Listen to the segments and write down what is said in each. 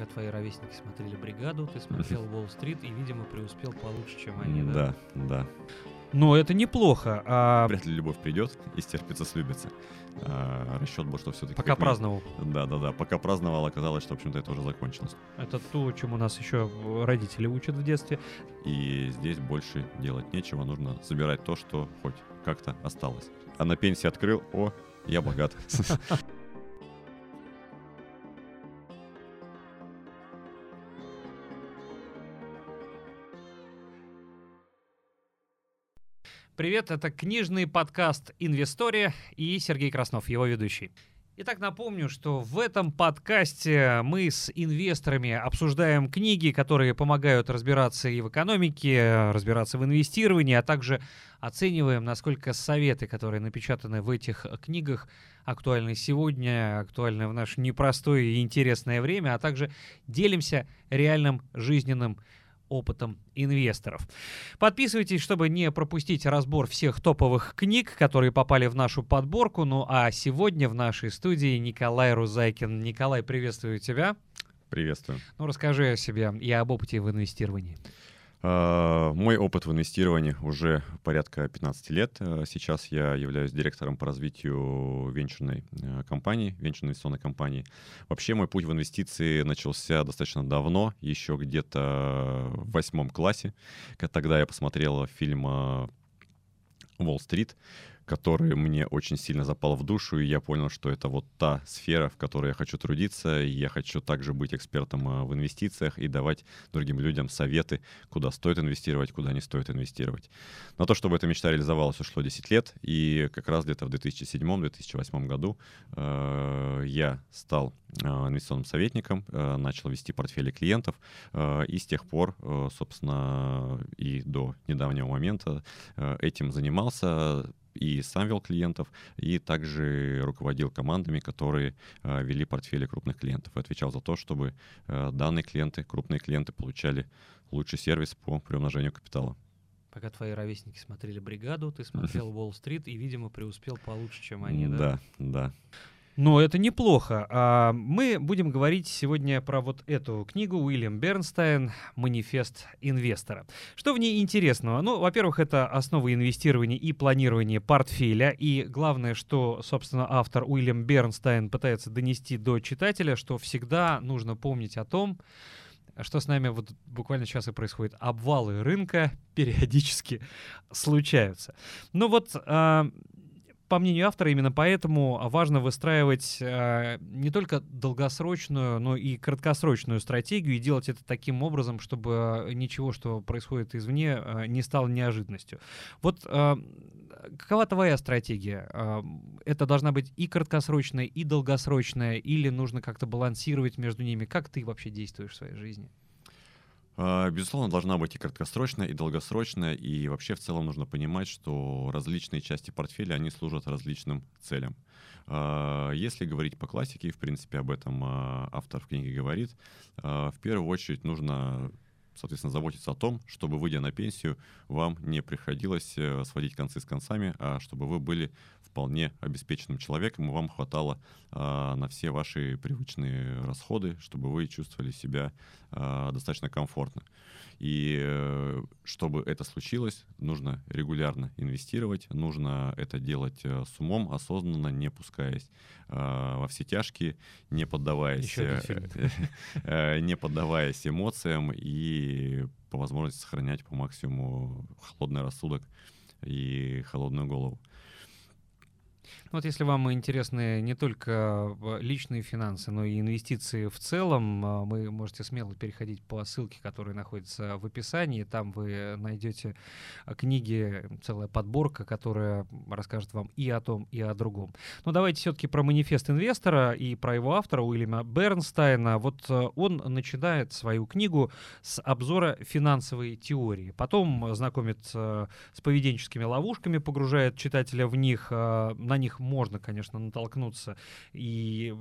Пока твои ровесники смотрели «Бригаду», ты смотрел «Уолл-стрит» и, видимо, преуспел получше, чем они, да? Да, да. Но это неплохо. А Вряд ли любовь придет и стерпится, слюбится. А, расчет был, что все-таки... пока праздновал. Да, да, да. Пока праздновал, оказалось, что, в общем-то, это уже закончилось. Это то, чему нас еще родители учат в детстве. И здесь больше делать нечего. Нужно забирать то, что хоть как-то осталось. А на пенсии открыл, о, я богат. Привет, это книжный подкаст «Инвестория» и Сергей Краснов, его ведущий. Итак, напомню, что в этом подкасте мы с инвесторами обсуждаем книги, которые помогают разбираться и в экономике, разбираться в инвестировании, а также оцениваем, насколько советы, которые напечатаны в этих книгах, актуальны сегодня, актуальны в наше непростое и интересное время, а также делимся реальным жизненным опытом инвесторов. Подписывайтесь, чтобы не пропустить разбор всех топовых книг, которые попали в нашу подборку. Ну а сегодня в нашей студии Николай Рузайкин. Николай, приветствую тебя. Приветствую. Ну расскажи о себе и об опыте в инвестировании. А, Мой опыт в инвестировании уже порядка 15 лет. А, Сейчас я являюсь директором по развитию венчурной э, компании, венчурной инвестиционной компании. Вообще мой путь в инвестиции начался достаточно давно, еще где-то в восьмом классе. Тогда я посмотрел фильм «Уолл-стрит», который мне очень сильно запал в душу, и я понял, что это вот та сфера, в которой я хочу трудиться, и я хочу также быть экспертом а, в инвестициях и давать другим людям советы, куда стоит инвестировать, куда не стоит инвестировать. На то, чтобы эта мечта реализовалась, ушло 10 лет, и как раз где-то в 2007-2008 году э, я стал э, инвестиционным советником, э, начал вести портфели клиентов, э, и с тех пор, э, собственно, и до недавнего момента э, этим занимался, и сам вел клиентов, и также руководил командами, которые э, вели портфели крупных клиентов, и отвечал за то, чтобы э, данные клиенты, крупные клиенты получали лучший сервис по приумножению капитала. Пока твои ровесники смотрели «Бригаду», ты смотрел «Уолл-стрит» и, видимо, преуспел получше, чем они, да? Да, да. Ну, это неплохо. А, Мы будем говорить сегодня про вот эту книгу Уильям Бернстайн «Манифест инвестора». Что в ней интересного? Ну, во-первых, это основы инвестирования и планирования портфеля. И главное, что, собственно, автор Уильям Бернстайн пытается донести до читателя, что всегда нужно помнить о том, что с нами вот буквально сейчас и происходит. Обвалы рынка периодически случаются. Ну вот, а, по мнению автора, именно поэтому важно выстраивать э, не только долгосрочную, но и краткосрочную стратегию и делать это таким образом, чтобы ничего, что происходит извне, э, не стало неожиданностью. Вот э, какова твоя стратегия? Э, это должна быть и краткосрочная, и долгосрочная, или нужно как-то балансировать между ними? Как ты вообще действуешь в своей жизни? А, Безусловно, должна быть и краткосрочная, и долгосрочная, и вообще в целом нужно понимать, что различные части портфеля, они служат различным целям. А, Если говорить по классике, в принципе об этом а, автор в книге говорит, в первую очередь нужно соответственно, заботиться о том, чтобы, выйдя на пенсию, вам не приходилось э, сводить концы с концами, а чтобы вы были вполне обеспеченным человеком, и вам хватало а, на все ваши привычные расходы, чтобы вы чувствовали себя а, достаточно комфортно. И э, чтобы это случилось, нужно регулярно инвестировать, нужно это делать э, с умом, осознанно, не пускаясь а, во все тяжкие, не поддаваясь, э, не поддаваясь эмоциям и по возможности сохранять по максимуму холодный рассудок и холодную голову. Ну Вот если вам интересны не только э, личные финансы, но и инвестиции в целом, э, вы можете смело переходить по ссылке, которая находится в описании. Там вы найдете э, книги, целая подборка, которая расскажет вам и о том, и о другом. Но давайте все-таки про манифест инвестора и про его автора Уильяма Бернстайна. Вот он начинает свою книгу с обзора финансовой теории. Потом знакомит с поведенческими ловушками, погружает читателя в них, на них можно, конечно, натолкнуться и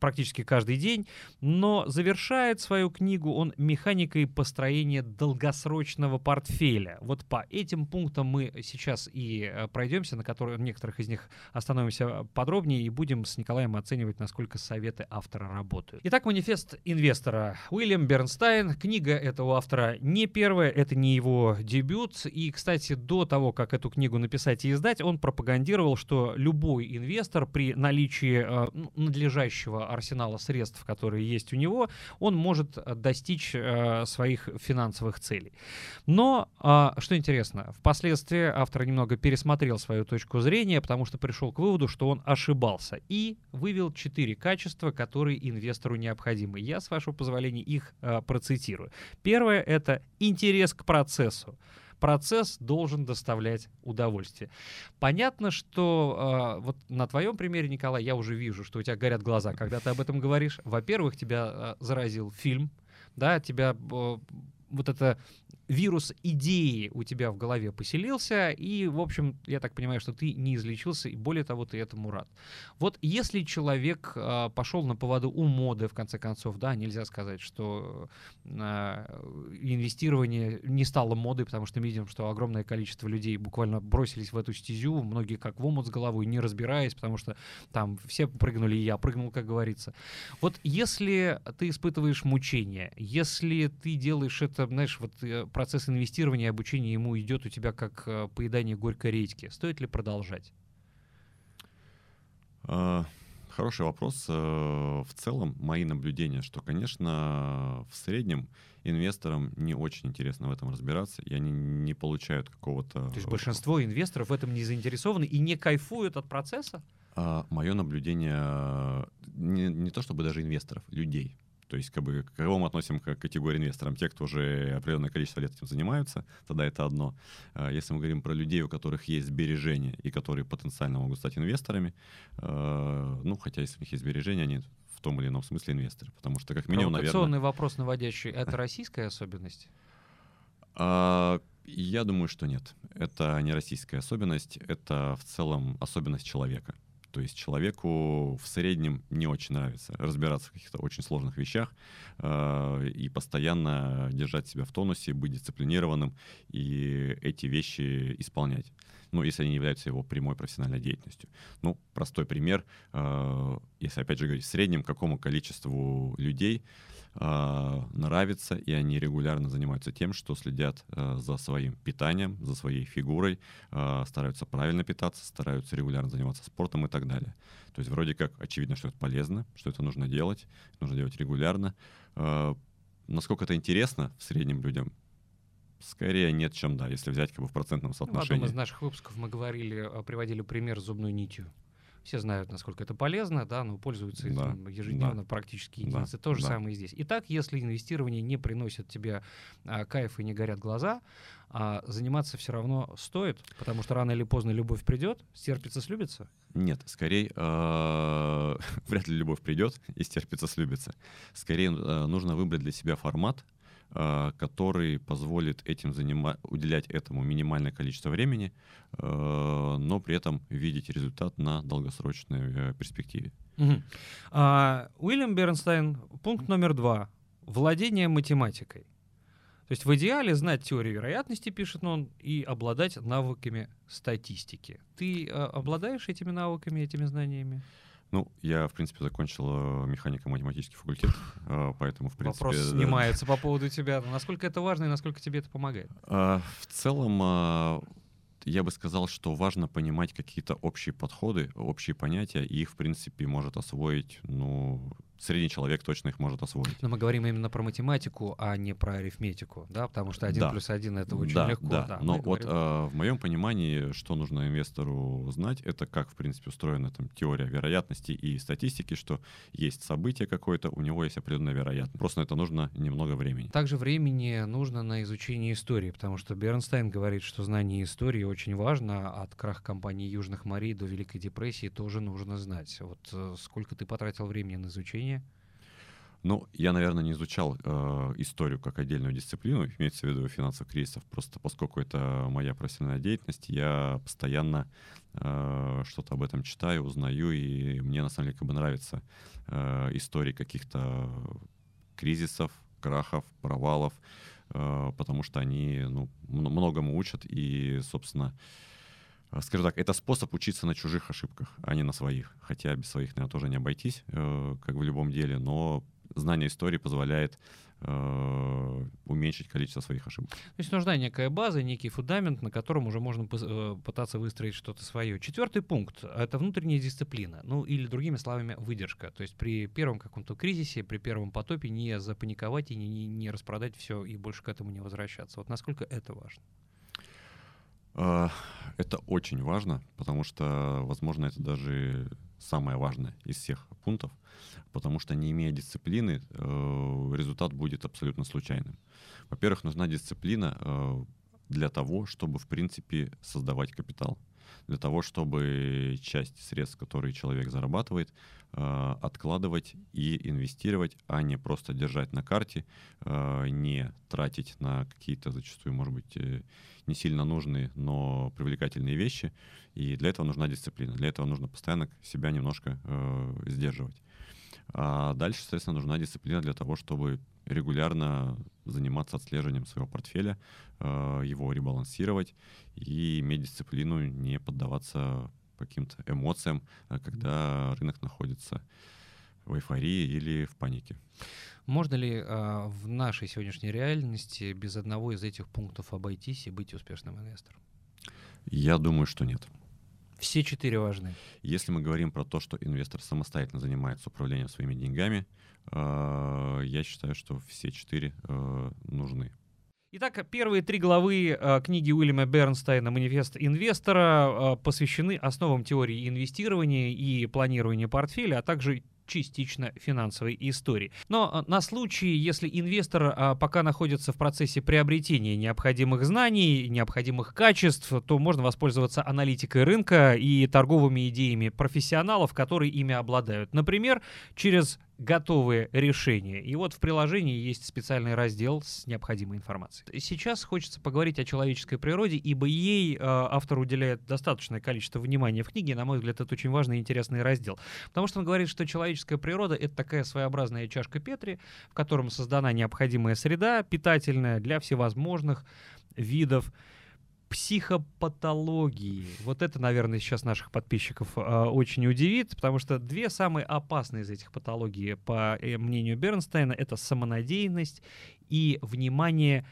практически каждый день, но завершает свою книгу он механикой построения долгосрочного портфеля. Вот по этим пунктам мы сейчас и э, пройдемся, на которые некоторых из них остановимся подробнее и будем с Николаем оценивать, насколько советы автора работают. Итак, манифест инвестора Уильям Бернстайн. Книга этого автора не первая, это не его дебют. И, кстати, до того, как эту книгу написать и издать, он пропагандировал, что любой инвестор при наличии э, надлежащего арсенала средств, которые есть у него, он может достичь э, своих финансовых целей. Но, э, что интересно, впоследствии автор немного пересмотрел свою точку зрения, потому что пришел к выводу, что он ошибался и вывел четыре качества, которые инвестору необходимы. Я, с вашего позволения, их э, процитирую. Первое — это интерес к процессу процесс должен доставлять удовольствие. Понятно, что э, вот на твоем примере, Николай, я уже вижу, что у тебя горят глаза, когда ты об этом говоришь. Во-первых, тебя э, заразил фильм, да, тебя э, вот это вирус идеи у тебя в голове поселился, и, в общем, я так понимаю, что ты не излечился, и более того, ты этому рад. Вот если человек э, пошел на поводу у моды, в конце концов, да, нельзя сказать, что э, инвестирование не стало модой, потому что мы видим, что огромное количество людей буквально бросились в эту стезю, многие как в омут с головой, не разбираясь, потому что там все прыгнули, и я прыгнул, как говорится. Вот если ты испытываешь мучения, если ты делаешь это, знаешь, вот э, процесс инвестирования и обучения ему идет у тебя как э, поедание горькой редьки. Стоит ли продолжать? А, хороший вопрос. Э, в целом, мои наблюдения, что, конечно, в среднем инвесторам не очень интересно в этом разбираться, и они не получают какого-то... То есть большинство инвесторов в этом не заинтересованы и не кайфуют от процесса? А, мое наблюдение э, не, не то чтобы даже инвесторов, людей. То есть, как бы, кого мы относим к категории инвесторов? Те, кто уже определенное количество лет этим занимаются, тогда это одно. А если мы говорим про людей, у которых есть сбережения и которые потенциально могут стать инвесторами, э, ну, хотя если у них есть сбережения, они в том или ином смысле инвесторы, потому что как минимум, наверное... вопрос наводящий. Это российская особенность? А, я думаю, что нет. Это не российская особенность, это в целом особенность человека. То есть человеку в среднем не очень нравится разбираться в каких-то очень сложных вещах э, и постоянно держать себя в тонусе, быть дисциплинированным и эти вещи исполнять. Ну, если они не являются его прямой профессиональной деятельностью. Ну, простой пример, э, если опять же говорить в среднем, какому количеству людей нравится, и они регулярно занимаются тем, что следят э, за своим питанием, за своей фигурой, э, стараются правильно питаться, стараются регулярно заниматься спортом и так далее. То есть вроде как очевидно, что это полезно, что это нужно делать, нужно делать регулярно. Э, насколько это интересно в среднем людям, скорее нет, чем да, если взять как бы в процентном соотношении. Ну, в одном из наших выпусков мы говорили, приводили пример с зубной нитью. Все знают, насколько это полезно, да, но пользуются да, ежедневно да, практически единицы. Да, То же да. самое и здесь. Итак, если инвестирование не приносит тебе а, кайф и не горят глаза, а заниматься все равно стоит, потому что рано или поздно любовь придет, стерпится, слюбится? Нет, скорее э, вряд ли любовь придет и стерпится, слюбится. Скорее э, нужно выбрать для себя формат, который позволит этим занима- уделять этому минимальное количество времени, э, но при этом видеть результат на долгосрочной э, перспективе. А, Уильям Бернстайн, пункт номер два. Владение математикой. То есть в идеале знать теорию вероятности, пишет он, и обладать навыками статистики. Ты обладаешь этими навыками, этими знаниями? Ну, я, в принципе, закончил э, механико-математический факультет, э, поэтому, в принципе... Вопрос снимается по поводу тебя. Насколько это важно и насколько тебе это помогает? А, в целом, а, я бы сказал, что важно понимать какие-то общие подходы, общие понятия, и их, в принципе, может освоить, ну, средний человек точно их может освоить. Но мы говорим именно про математику, а не про арифметику, да, потому что один да. плюс один это очень да, легко. Да, да. но вот э, в моем понимании, что нужно инвестору знать, это как, в принципе, устроена там теория вероятности и статистики, что есть событие какое-то, у него есть определенная вероятность. Просто на это нужно немного времени. Также времени нужно на изучение истории, потому что Бернстайн говорит, что знание истории очень важно, от краха компании Южных морей до Великой депрессии тоже нужно знать. Вот э, сколько ты потратил времени на изучение? Ну, я, наверное, не изучал э, историю как отдельную дисциплину, имеется в виду финансовых кризисов, просто поскольку это моя профессиональная деятельность, я постоянно э, что-то об этом читаю, узнаю, и мне на самом деле как бы нравится э, истории каких-то кризисов, крахов, провалов, э, потому что они ну, многому учат, и, собственно, э, скажем так, это способ учиться на чужих ошибках, а не на своих. Хотя без своих, наверное, тоже не обойтись, э, как в любом деле, но знание истории позволяет э, уменьшить количество своих ошибок. То есть нужна некая база, некий фундамент, на котором уже можно э, пытаться выстроить что-то свое. Четвертый пункт — это внутренняя дисциплина, ну или другими словами выдержка. То есть при первом каком-то кризисе, при первом потопе не запаниковать и не, не распродать все и больше к этому не возвращаться. Вот насколько это важно? А, это очень важно, потому что, возможно, это даже самое важное из всех пунктов, потому что не имея дисциплины, э, результат будет абсолютно случайным. Во-первых, нужна дисциплина э, для того, чтобы, в принципе, создавать капитал для того, чтобы часть средств, которые человек зарабатывает, э, откладывать и инвестировать, а не просто держать на карте, не тратить на какие-то зачастую, может быть, не сильно нужные, но привлекательные вещи. И для этого нужна дисциплина. Для этого нужно постоянно себя немножко э, сдерживать. А дальше, соответственно, нужна дисциплина для того, чтобы регулярно заниматься отслеживанием своего портфеля, э, его ребалансировать и иметь дисциплину, не поддаваться каким-то эмоциям, э, когда рынок находится в эйфории или в панике. Можно ли а, в нашей сегодняшней реальности без одного из этих пунктов обойтись и быть успешным инвестором? Я думаю, что нет. Все четыре важны. Если мы говорим про то, что инвестор самостоятельно занимается управлением своими деньгами, э, я считаю, что все четыре э, нужны. Итак, первые три главы э, книги Уильяма Бернстайна «Манифест инвестора» посвящены основам теории инвестирования и планирования портфеля, а также частично финансовой истории. Но а, на случай, если инвестор а, пока находится в процессе приобретения необходимых знаний, необходимых качеств, то можно воспользоваться аналитикой рынка и торговыми идеями профессионалов, которые ими обладают. Например, через готовые решения. И вот в приложении есть специальный раздел с необходимой информацией. Сейчас хочется поговорить о человеческой природе, ибо ей э, автор уделяет достаточное количество внимания в книге. На мой взгляд, это очень важный и интересный раздел. Потому что он говорит, что человеческая природа — это такая своеобразная чашка Петри, в котором создана необходимая среда питательная для всевозможных видов психопатологии. Вот это, наверное, сейчас наших подписчиков э, очень удивит, потому что две самые опасные из этих патологий, по э, мнению Бернстейна, это самонадеянность и внимание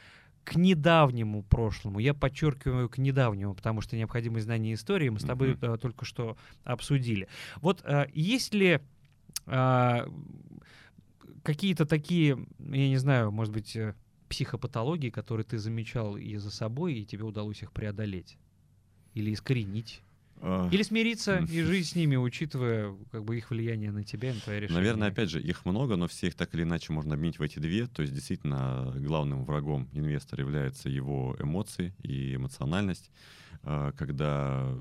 к недавнему прошлому. Я подчеркиваю к недавнему, потому что необходимые знания истории мы с тобой mm-hmm. только что обсудили. Вот э, есть ли э, какие-то такие, я не знаю, может быть, э, психопатологии, которые ты замечал и за собой, и тебе удалось их преодолеть? Или искоренить? Или смириться и жить с ними, учитывая как бы их влияние на тебя и на твое решение. Наверное, опять же, их много, но все их так или иначе можно объединить в эти две. То есть действительно главным врагом инвестора являются его эмоции и эмоциональность. А, когда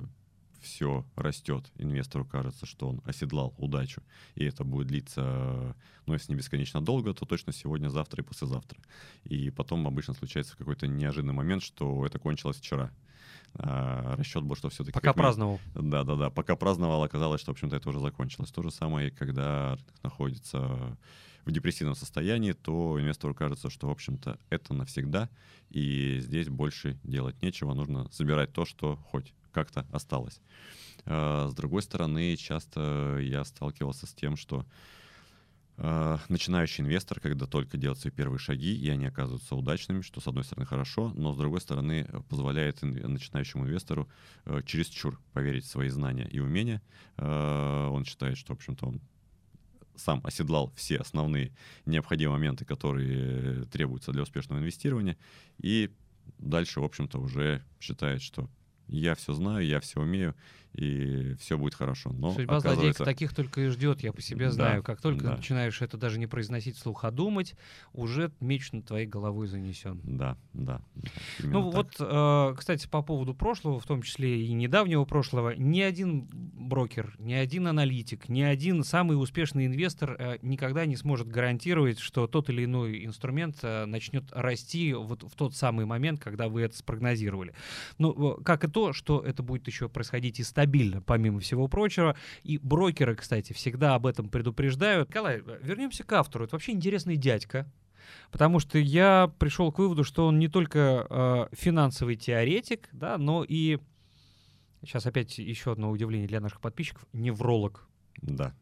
все растет, инвестору кажется, что он оседлал удачу, и это будет длиться, ну, если не бесконечно долго, то точно сегодня, завтра и послезавтра. И потом обычно случается какой-то неожиданный момент, что это кончилось вчера. А, расчет был, что все-таки... Пока праздновал. Да-да-да, пока праздновал, оказалось, что, в общем-то, это уже закончилось. То же самое, когда находится в депрессивном состоянии, то инвестору кажется, что, в общем-то, это навсегда, и здесь больше делать нечего, нужно забирать то, что хоть как-то осталось. А, с другой стороны, часто я сталкивался с тем, что а, начинающий инвестор, когда только делает свои первые шаги, и они оказываются удачными, что с одной стороны хорошо, но с другой стороны позволяет начинающему инвестору э, чересчур поверить в свои знания и умения. Он считает, что, в общем-то, он сам оседлал все основные необходимые моменты, которые требуются для успешного инвестирования, и дальше, в общем-то, уже считает, что я все знаю, я все умею, и все будет хорошо. Но Судьба злодеев таких только и ждет, я по себе Да, знаю. Как только да. начинаешь это даже не произносить вслух, а думать, уже меч над твоей головой занесен. Да, да. да, Ну так. вот, э, кстати, по поводу прошлого, в том числе и недавнего прошлого, ни один брокер, ни один аналитик, ни один самый успешный инвестор э, никогда не сможет гарантировать, что тот или иной инструмент э, начнет расти вот в тот самый момент, когда вы это спрогнозировали. Ну, э, как и то, что это будет еще происходить и стабильно, помимо всего прочего. И брокеры, кстати, всегда об этом предупреждают. Николай, вернемся к автору. Это вообще интересный дядька. Потому что я пришел к выводу, что он не только э, финансовый теоретик, да, но и сейчас опять еще одно удивление для наших подписчиков невролог. Да.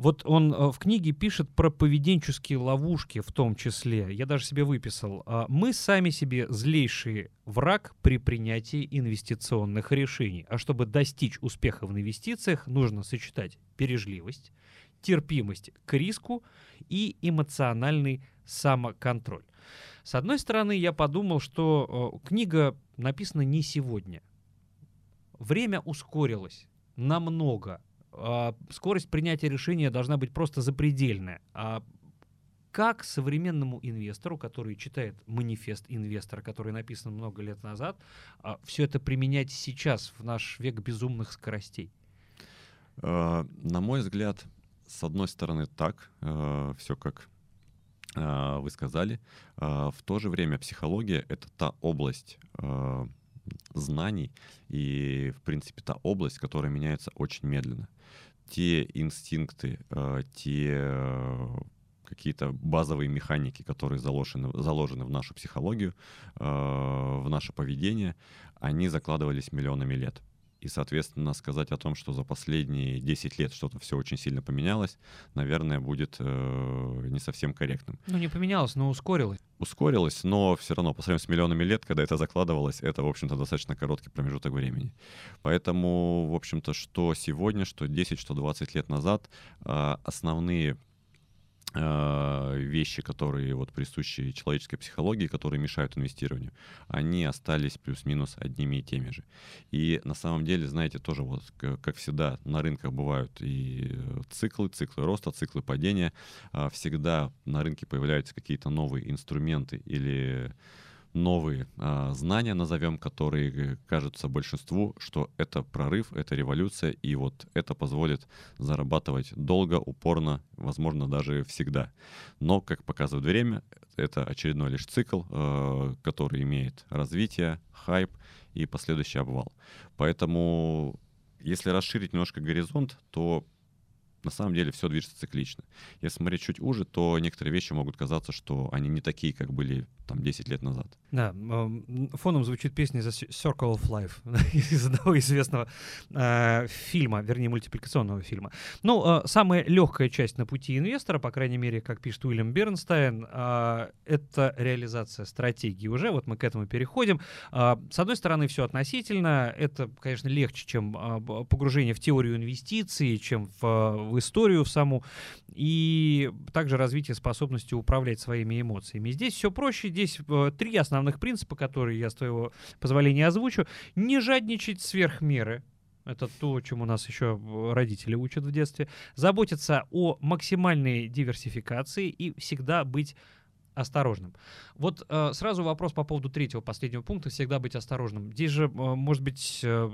Вот он э, в книге пишет про поведенческие ловушки в том числе. Я даже себе выписал. А, Мы сами себе злейший враг при принятии инвестиционных решений. А чтобы достичь успеха в инвестициях, нужно сочетать бережливость, терпимость к риску и эмоциональный самоконтроль. С одной стороны, я подумал, что э, книга написана не сегодня. Время ускорилось намного. А, Скорость принятия решения должна быть просто запредельная. А как современному инвестору, который читает манифест инвестора, который написан много лет назад, все это применять сейчас, в наш век безумных скоростей? Э, На мой взгляд, с одной стороны, так, все как э, вы сказали. Э, В то же время психология — это та область э, знаний и, в принципе, та область, которая меняется очень медленно. Те инстинкты, э, те э, какие-то базовые механики, которые заложены, заложены в нашу психологию, э, в наше поведение, они закладывались миллионами лет. И, соответственно, сказать о том, что за последние 10 лет что-то все очень сильно поменялось, наверное, будет э, не совсем корректным. Ну, не поменялось, но ускорилось. Ускорилось, но все равно, по сравнению с миллионами лет, когда это закладывалось, это, в общем-то, достаточно короткий промежуток времени. Поэтому, в общем-то, что сегодня, что 10, что 20 лет назад, э, основные вещи, которые вот присущи человеческой психологии, которые мешают инвестированию, они остались плюс-минус одними и теми же. И на самом деле, знаете, тоже вот, как всегда, на рынках бывают и э, циклы, циклы роста, циклы падения. А, Всегда на рынке появляются какие-то новые инструменты или новые а, знания, назовем, которые кажутся большинству, что это прорыв, это революция, и вот это позволит зарабатывать долго, упорно, возможно, даже всегда. Но, как показывает время, это очередной лишь цикл, э, который имеет развитие, хайп и последующий обвал. Поэтому, если расширить немножко горизонт, то на самом деле все движется циклично. Если смотреть чуть уже, то некоторые вещи могут казаться, что они не такие, как были там 10 лет назад. Да, фоном звучит песня The Circle of Life из одного известного э, фильма, вернее, мультипликационного фильма. Ну, э, самая легкая часть на пути инвестора, по крайней мере, как пишет Уильям Бернстайн, э, это реализация стратегии уже. Вот мы к этому переходим. Э, с одной стороны, все относительно. Это, конечно, легче, чем э, погружение в теорию инвестиций, чем в, в историю саму. И также развитие способности управлять своими эмоциями. Здесь все проще. Здесь э, три основных принципа, которые я, с твоего позволения, озвучу. Не жадничать сверх меры. Это то, чему нас еще э, родители учат в детстве. Заботиться о максимальной диверсификации и всегда быть осторожным. Вот э, сразу вопрос по поводу третьего, последнего пункта, всегда быть осторожным. Здесь же, э, может быть, э,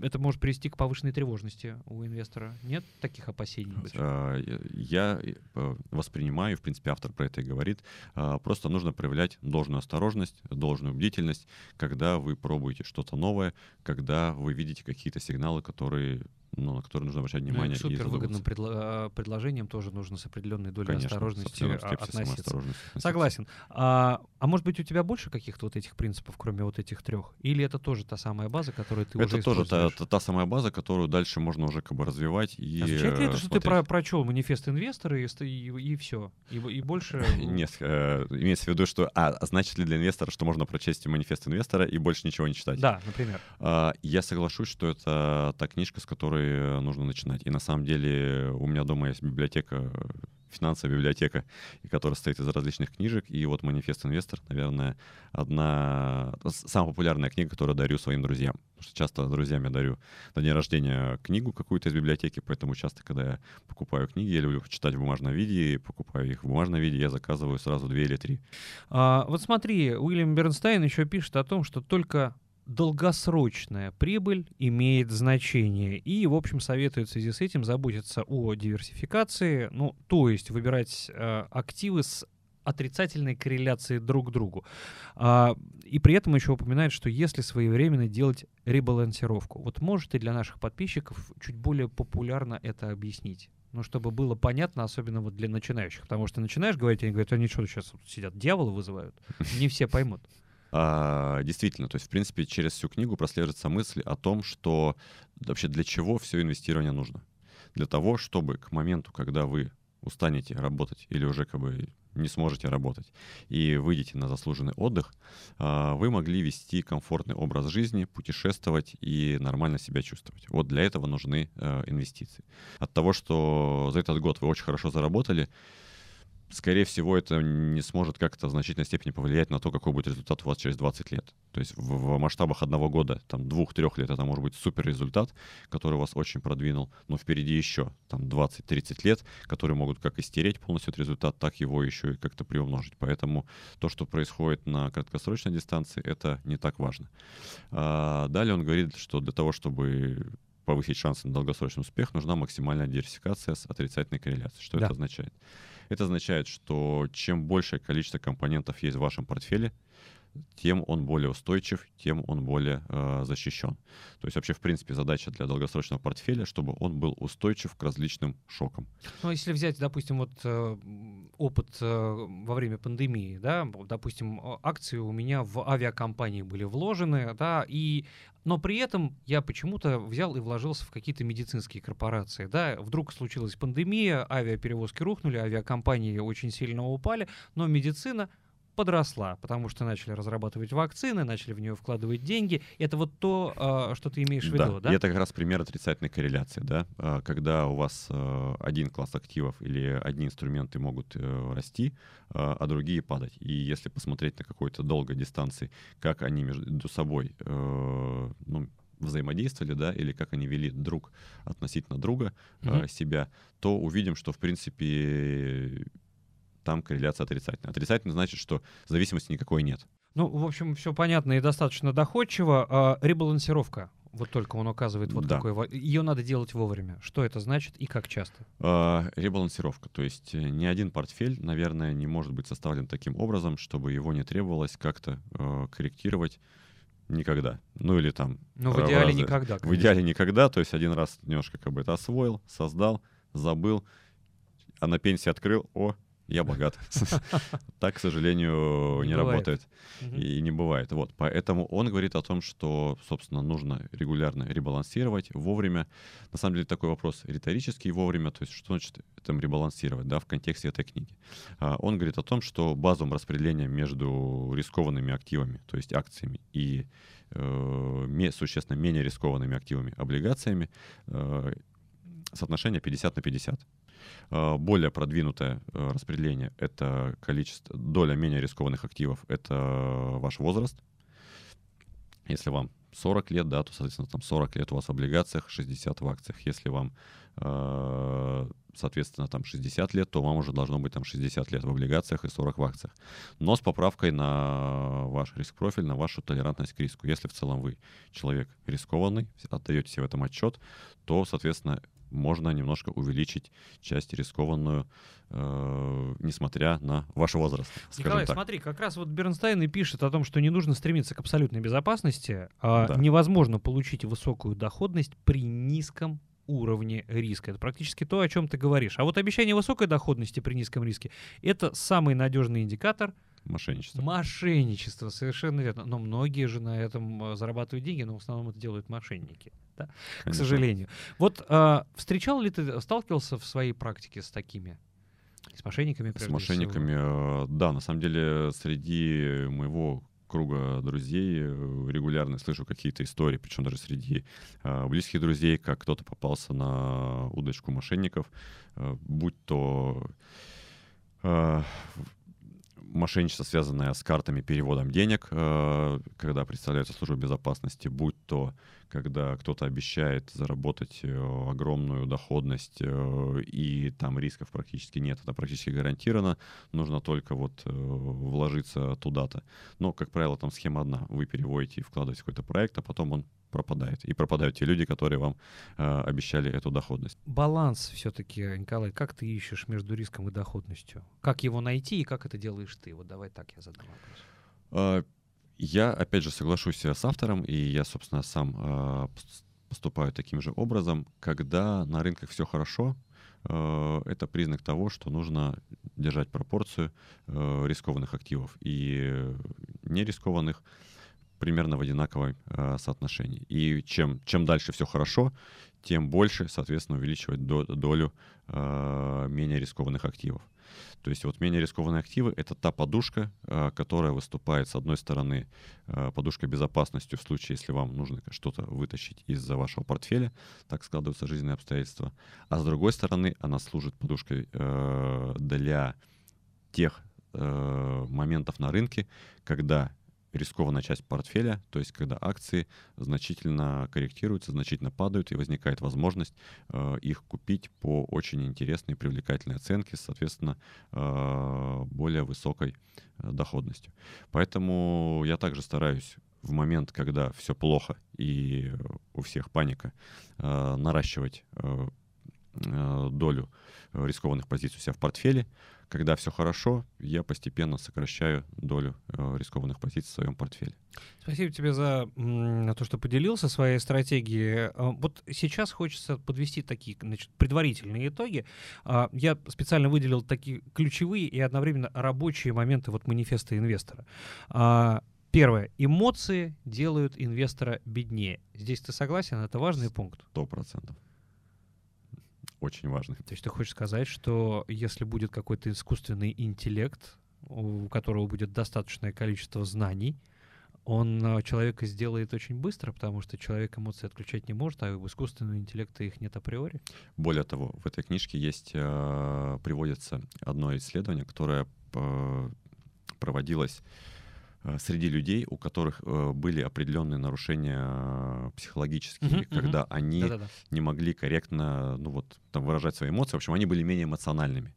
это может привести к повышенной тревожности у инвестора. Нет таких опасений? А, Я э, воспринимаю, в принципе, автор про это и говорит, а, просто нужно проявлять должную осторожность, должную бдительность, когда вы пробуете что-то новое, когда вы видите какие-то сигналы, которые, ну, на которые нужно обращать Ну и внимание. к и супервыгодным задумываться. предло- предложением тоже нужно с определенной долей Конечно, осторожности а, и относиться. относиться. Согласен. А, а может быть у тебя больше каких-то вот этих принципов, кроме вот этих трех? Или это тоже та самая база, которую ты Это уже тоже та, та- та самая база, которую дальше можно уже как бы развивать и Означает ли это, э, что ты смотреть. про прочел манифест инвестора и, ст- и, все? И, и больше... Нет, э, имеется в виду, что... А, а значит ли для инвестора, что можно прочесть манифест инвестора и больше ничего не читать? Да, например. А, Я соглашусь, что это та книжка, с которой которой нужно начинать. И на самом деле у меня дома есть библиотека финансовая библиотека, которая состоит из различных книжек. И вот «Манифест инвестор», наверное, одна самая популярная книга, которую дарю своим друзьям. Потому что часто друзьям я дарю на день рождения книгу какую-то из библиотеки, поэтому часто, когда я покупаю книги, я люблю читать в бумажном виде, и покупаю их в бумажном виде, я заказываю сразу две или три. А, вот смотри, Уильям Бернстайн еще пишет о том, что только долгосрочная прибыль имеет значение. И, в общем, советует в связи с этим заботиться о диверсификации, ну, то есть выбирать э, активы с отрицательной корреляцией друг к другу. А, и при этом еще упоминает, что если своевременно делать ребалансировку. Вот можете для наших подписчиков чуть более популярно это объяснить? Ну, чтобы было понятно, особенно вот для начинающих. Потому что начинаешь говорить, они говорят, они что сейчас сидят, дьявола вызывают? Не все поймут. А, действительно, то есть, в принципе, через всю книгу прослеживается мысль о том, что вообще для чего все инвестирование нужно. Для того, чтобы к моменту, когда вы устанете работать или уже как бы не сможете работать и выйдете на заслуженный отдых, а, вы могли вести комфортный образ жизни, путешествовать и нормально себя чувствовать. Вот для этого нужны э, инвестиции. От того, что за этот год вы очень хорошо заработали, скорее всего, это не сможет как-то в значительной степени повлиять на то, какой будет результат у вас через 20 лет. То есть в, в масштабах одного года, там, двух-трех лет это может быть супер результат, который вас очень продвинул, но впереди еще там 20-30 лет, которые могут как истереть полностью этот результат, так его еще и как-то приумножить. Поэтому то, что происходит на краткосрочной дистанции, это не так важно. А далее он говорит, что для того, чтобы повысить шансы на долгосрочный успех, нужна максимальная диверсификация с отрицательной корреляцией. Что да. это означает? Это означает, что чем большее количество компонентов есть в вашем портфеле, тем он более устойчив, тем он более э, защищен. То есть вообще, в принципе, задача для долгосрочного портфеля, чтобы он был устойчив к различным шокам. Ну, если взять, допустим, вот э, опыт э, во время пандемии, да, допустим, акции у меня в авиакомпании были вложены, да, и но при этом я почему-то взял и вложился в какие-то медицинские корпорации. Да, вдруг случилась пандемия, авиаперевозки рухнули, авиакомпании очень сильно упали, но медицина подросла, потому что начали разрабатывать вакцины, начали в нее вкладывать деньги. Это вот то, а, что ты имеешь в виду, да? да? И это как раз пример отрицательной корреляции, да? А, когда у вас а, один класс активов или одни инструменты могут э, расти, а другие падать. И если посмотреть на какой-то долгой дистанции, как они между собой э, ну, взаимодействовали, да, или как они вели друг относительно друга mm-hmm. себя, то увидим, что, в принципе, там корреляция отрицательная. Отрицательно значит, что зависимости никакой нет. Ну, в общем, все понятно и достаточно доходчиво. А, ребалансировка. Вот только он указывает, вот да. какой. Ее надо делать вовремя. Что это значит и как часто? А, ребалансировка. То есть э, ни один портфель, наверное, не может быть составлен таким образом, чтобы его не требовалось как-то э, корректировать никогда. Ну или там... Ну в идеале разы. никогда. Конечно. В идеале никогда. То есть один раз немножко как бы это освоил, создал, забыл, а на пенсии открыл, о, я богат. Так, к сожалению, не работает и не бывает. Вот, поэтому он говорит о том, что, собственно, нужно регулярно ребалансировать вовремя. На самом деле такой вопрос риторический вовремя, то есть что значит там ребалансировать, да, в контексте этой книги. А, он говорит о том, что базовым распределением между рискованными активами, то есть акциями и э, существенно менее рискованными активами, облигациями, э, соотношение 50 на 50. Э, более продвинутое э, распределение — это количество, доля менее рискованных активов — это ваш возраст. Если вам 40 лет, да, то, соответственно, там 40 лет у вас в облигациях, 60 в акциях. Если вам, э, соответственно, там 60 лет, то вам уже должно быть там 60 лет в облигациях и 40 в акциях. Но с поправкой на ваш риск-профиль, на вашу толерантность к риску. Если в целом вы человек рискованный, отдаете себе в этом отчет, то, соответственно, можно немножко увеличить часть рискованную, э, несмотря на ваш возраст. Николай, так. смотри, как раз вот Бернстайн и пишет о том, что не нужно стремиться к абсолютной безопасности, а да. невозможно получить высокую доходность при низком уровне риска. Это практически то, о чем ты говоришь. А вот обещание высокой доходности при низком риске — это самый надежный индикатор — Мошенничество. Мошенничество, совершенно верно. Но многие же на этом э, зарабатывают деньги, но в основном это делают мошенники, да? к сожалению. Вот а, встречал ли ты, сталкивался в своей практике с такими? С мошенниками, С мошенниками, всего? Э, да, на самом деле среди моего круга друзей регулярно слышу какие-то истории, причем даже среди близких друзей, как кто-то попался на удочку мошенников, будь то мошенничество, связанное с картами, переводом денег, э, когда представляются службы безопасности, будь то когда кто-то обещает заработать э, огромную доходность, э, и там рисков практически нет, это практически гарантированно, нужно только вот вложиться туда-то. Но, как правило, там схема одна. Вы переводите и вкладываете в какой-то проект, а потом он пропадает. И пропадают те люди, которые вам э, обещали эту доходность. Баланс все-таки, Николай, как ты ищешь между риском и доходностью? Как его найти и как это делаешь ты? Вот давай так я задам вопрос. Э, я, опять же, соглашусь с автором, и я, собственно, сам э, поступаю таким же образом. Когда на рынках все хорошо, э, это признак того, что нужно держать пропорцию э, рискованных активов и нерискованных примерно в одинаковом э, соотношении. И чем, чем дальше все хорошо, тем больше, соответственно, увеличивать до, долю э, менее рискованных активов. То есть вот менее рискованные активы — это та подушка, э, которая выступает, с одной стороны, подушкой безопасности в случае, если вам нужно что-то вытащить из-за вашего портфеля, так складываются жизненные обстоятельства, а с другой стороны, она служит подушкой для тех моментов на рынке, когда рискованная часть портфеля, то есть когда акции значительно корректируются, значительно падают, и возникает возможность э, их купить по очень интересной и привлекательной оценке, соответственно, э, более высокой э, доходностью. Поэтому я также стараюсь в момент, когда все плохо и у всех паника, э, наращивать э, долю рискованных позиций у себя в портфеле, когда все хорошо, я постепенно сокращаю долю э, рискованных позиций в своем портфеле. Спасибо тебе за то, что поделился своей стратегией. А, вот сейчас хочется подвести такие значит, предварительные итоги. А, я специально выделил такие ключевые и одновременно рабочие моменты вот манифеста инвестора. А, первое. Эмоции делают инвестора беднее. Здесь ты согласен? Это важный пункт. Сто процентов очень важный. То есть ты хочешь сказать, что если будет какой-то искусственный интеллект, у которого будет достаточное количество знаний, он э, человека сделает очень быстро, потому что человек эмоции отключать не может, а у искусственного интеллекта их нет априори. Более того, в этой книжке есть э, приводится одно исследование, которое э, проводилось среди людей, у которых э, были определенные нарушения э, психологические, uh-huh, когда uh-huh. они Да-да-да. не могли корректно, ну вот, там выражать свои эмоции. В общем, они были менее эмоциональными.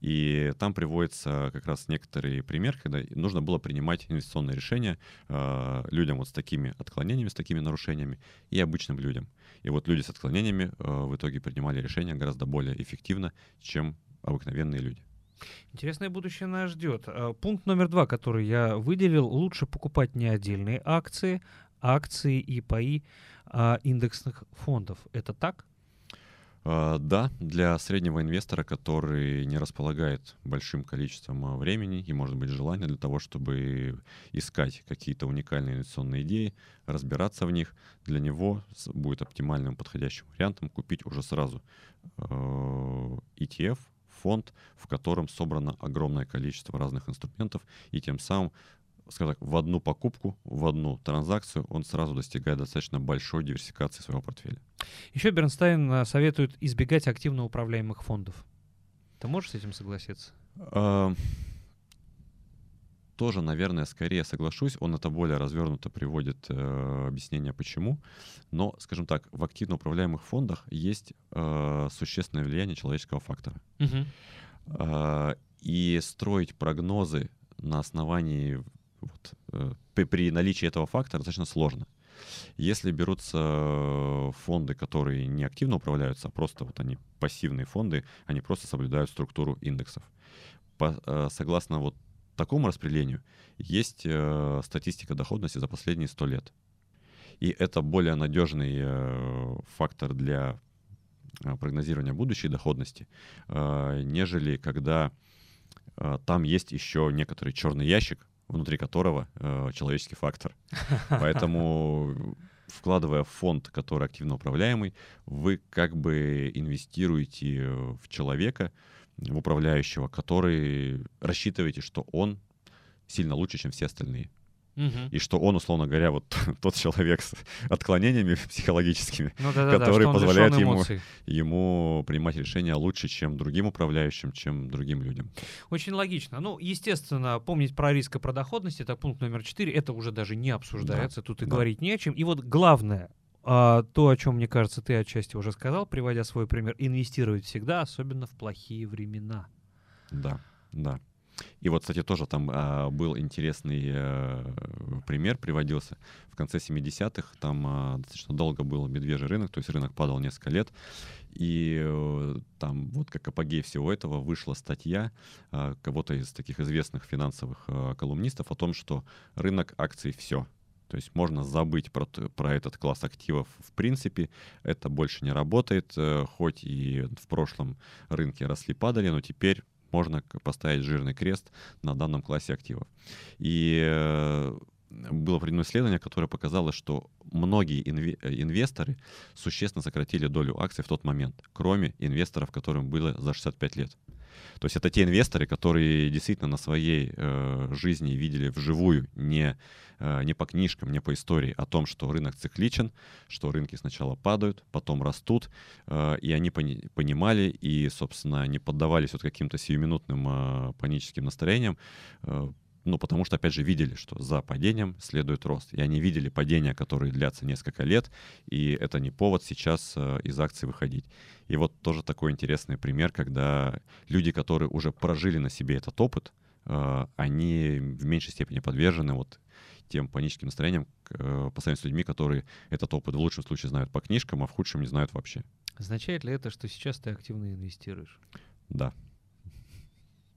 И там приводится как раз некоторый пример, когда нужно было принимать инвестиционные решения э, людям вот с такими отклонениями, с такими нарушениями и обычным людям. И вот люди с отклонениями э, в итоге принимали решения гораздо более эффективно, чем обыкновенные люди. Интересное будущее нас ждет. А, пункт номер два, который я выделил, лучше покупать не отдельные акции, акции и паи а индексных фондов. Это так? Uh, да, для среднего инвестора, который не располагает большим количеством времени и, может быть, желания для того, чтобы искать какие-то уникальные инвестиционные идеи, разбираться в них, для него будет оптимальным подходящим вариантом купить уже сразу ETF, фонд, в котором собрано огромное количество разных инструментов, и тем самым скажем так, в одну покупку, в одну транзакцию он сразу достигает достаточно большой диверсификации своего портфеля. Еще Бернстайн э, советует избегать активно управляемых фондов. Ты можешь с этим согласиться? Тоже, наверное, скорее соглашусь. Он это более развернуто приводит э, объяснение почему. Но, скажем так, в активно управляемых фондах есть э, существенное влияние человеческого фактора. Угу. Э, и строить прогнозы на основании вот, э, при, при наличии этого фактора достаточно сложно. Если берутся фонды, которые не активно управляются, а просто вот они пассивные фонды, они просто соблюдают структуру индексов. По, э, согласно вот такому распределению есть э, статистика доходности за последние 100 лет. И это более надежный э, фактор для э, прогнозирования будущей доходности, э, нежели когда э, там есть еще некоторый черный ящик, внутри которого э, человеческий фактор. Поэтому вкладывая в фонд, который активно управляемый, вы как бы инвестируете в человека, в управляющего, который рассчитываете, что он сильно лучше, чем все остальные. Угу. И что он, условно говоря, вот тот человек с отклонениями психологическими, ну, да, да, который да, позволяет ему, ему принимать решения лучше, чем другим управляющим, чем другим людям. Очень логично. Ну, естественно, помнить про риск и про доходность, это пункт номер четыре, это уже даже не обсуждается, да, тут и да. говорить не о чем. И вот главное, а, то, о чем, мне кажется, ты отчасти уже сказал, приводя свой пример, инвестировать всегда, особенно в плохие времена. Да, да. И вот, кстати, тоже там а, был интересный а, пример, приводился в конце 70-х. Там а, достаточно долго был медвежий рынок, то есть рынок падал несколько лет. И а, там вот как апогей всего этого вышла статья а, кого-то из таких известных финансовых а, колумнистов о том, что рынок акций все. То есть можно забыть про, про этот класс активов в принципе. Это больше не работает, э, хоть и в прошлом рынке росли-падали, но теперь можно поставить жирный крест на данном классе активов. И э, было проведено исследование, которое показало, что многие инвесторы существенно сократили долю акций в тот момент, кроме инвесторов, которым было за 65 лет. То есть это те инвесторы, которые действительно на своей э, жизни видели вживую, не, э, не по книжкам, не по истории, о том, что рынок цикличен, что рынки сначала падают, потом растут, э, и они пони- понимали и, собственно, не поддавались вот каким-то сиюминутным э, паническим настроениям, э, ну, потому что, опять же, видели, что за падением следует рост. И они видели падения, которые длятся несколько лет, и это не повод сейчас э, из акций выходить. И вот тоже такой интересный пример, когда люди, которые уже прожили на себе этот опыт, э, они в меньшей степени подвержены вот тем паническим настроениям э, по сравнению с людьми, которые этот опыт в лучшем случае знают по книжкам, а в худшем не знают вообще. Означает ли это, что сейчас ты активно инвестируешь? Да.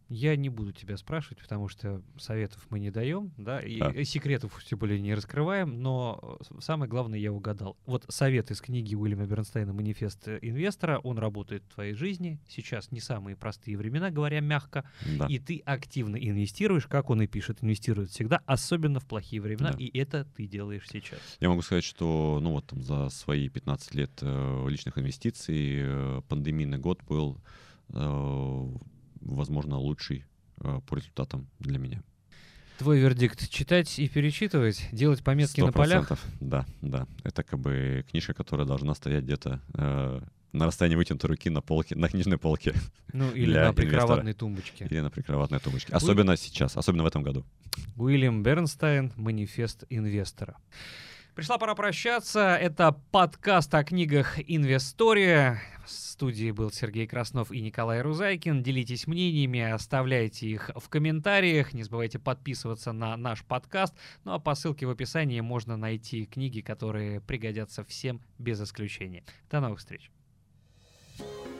Я не буду тебя спрашивать, потому что советов мы не даем, да, и а. секретов тем более не раскрываем, но самое главное я угадал. Вот совет из книги Уильяма Бернстейна «Манифест инвестора», он работает в твоей жизни, сейчас не самые простые времена, говоря мягко, да. и ты активно инвестируешь, как он и пишет, инвестирует всегда, особенно в плохие времена, да. и это ты делаешь сейчас. Я могу сказать, что, ну вот там за свои 15 лет э, личных инвестиций э, пандемийный год был э, возможно, лучший э, по результатам для меня. Твой вердикт — читать и перечитывать, делать пометки 100%. на полях? Да, да. Это как бы книжка, которая должна стоять где-то э, на расстоянии вытянутой руки на полке, на книжной полке. Ну, или на прикроватной тумбочке. Или на прикроватной тумбочке. Особенно Уиль... сейчас, особенно в этом году. Уильям Бернстайн, «Манифест инвестора». Пришла пора прощаться. Это подкаст о книгах «Инвестория». В студии был Сергей Краснов и Николай Рузайкин. Делитесь мнениями, оставляйте их в комментариях. Не забывайте подписываться на наш подкаст. Ну а по ссылке в описании можно найти книги, которые пригодятся всем без исключения. До новых встреч. thank you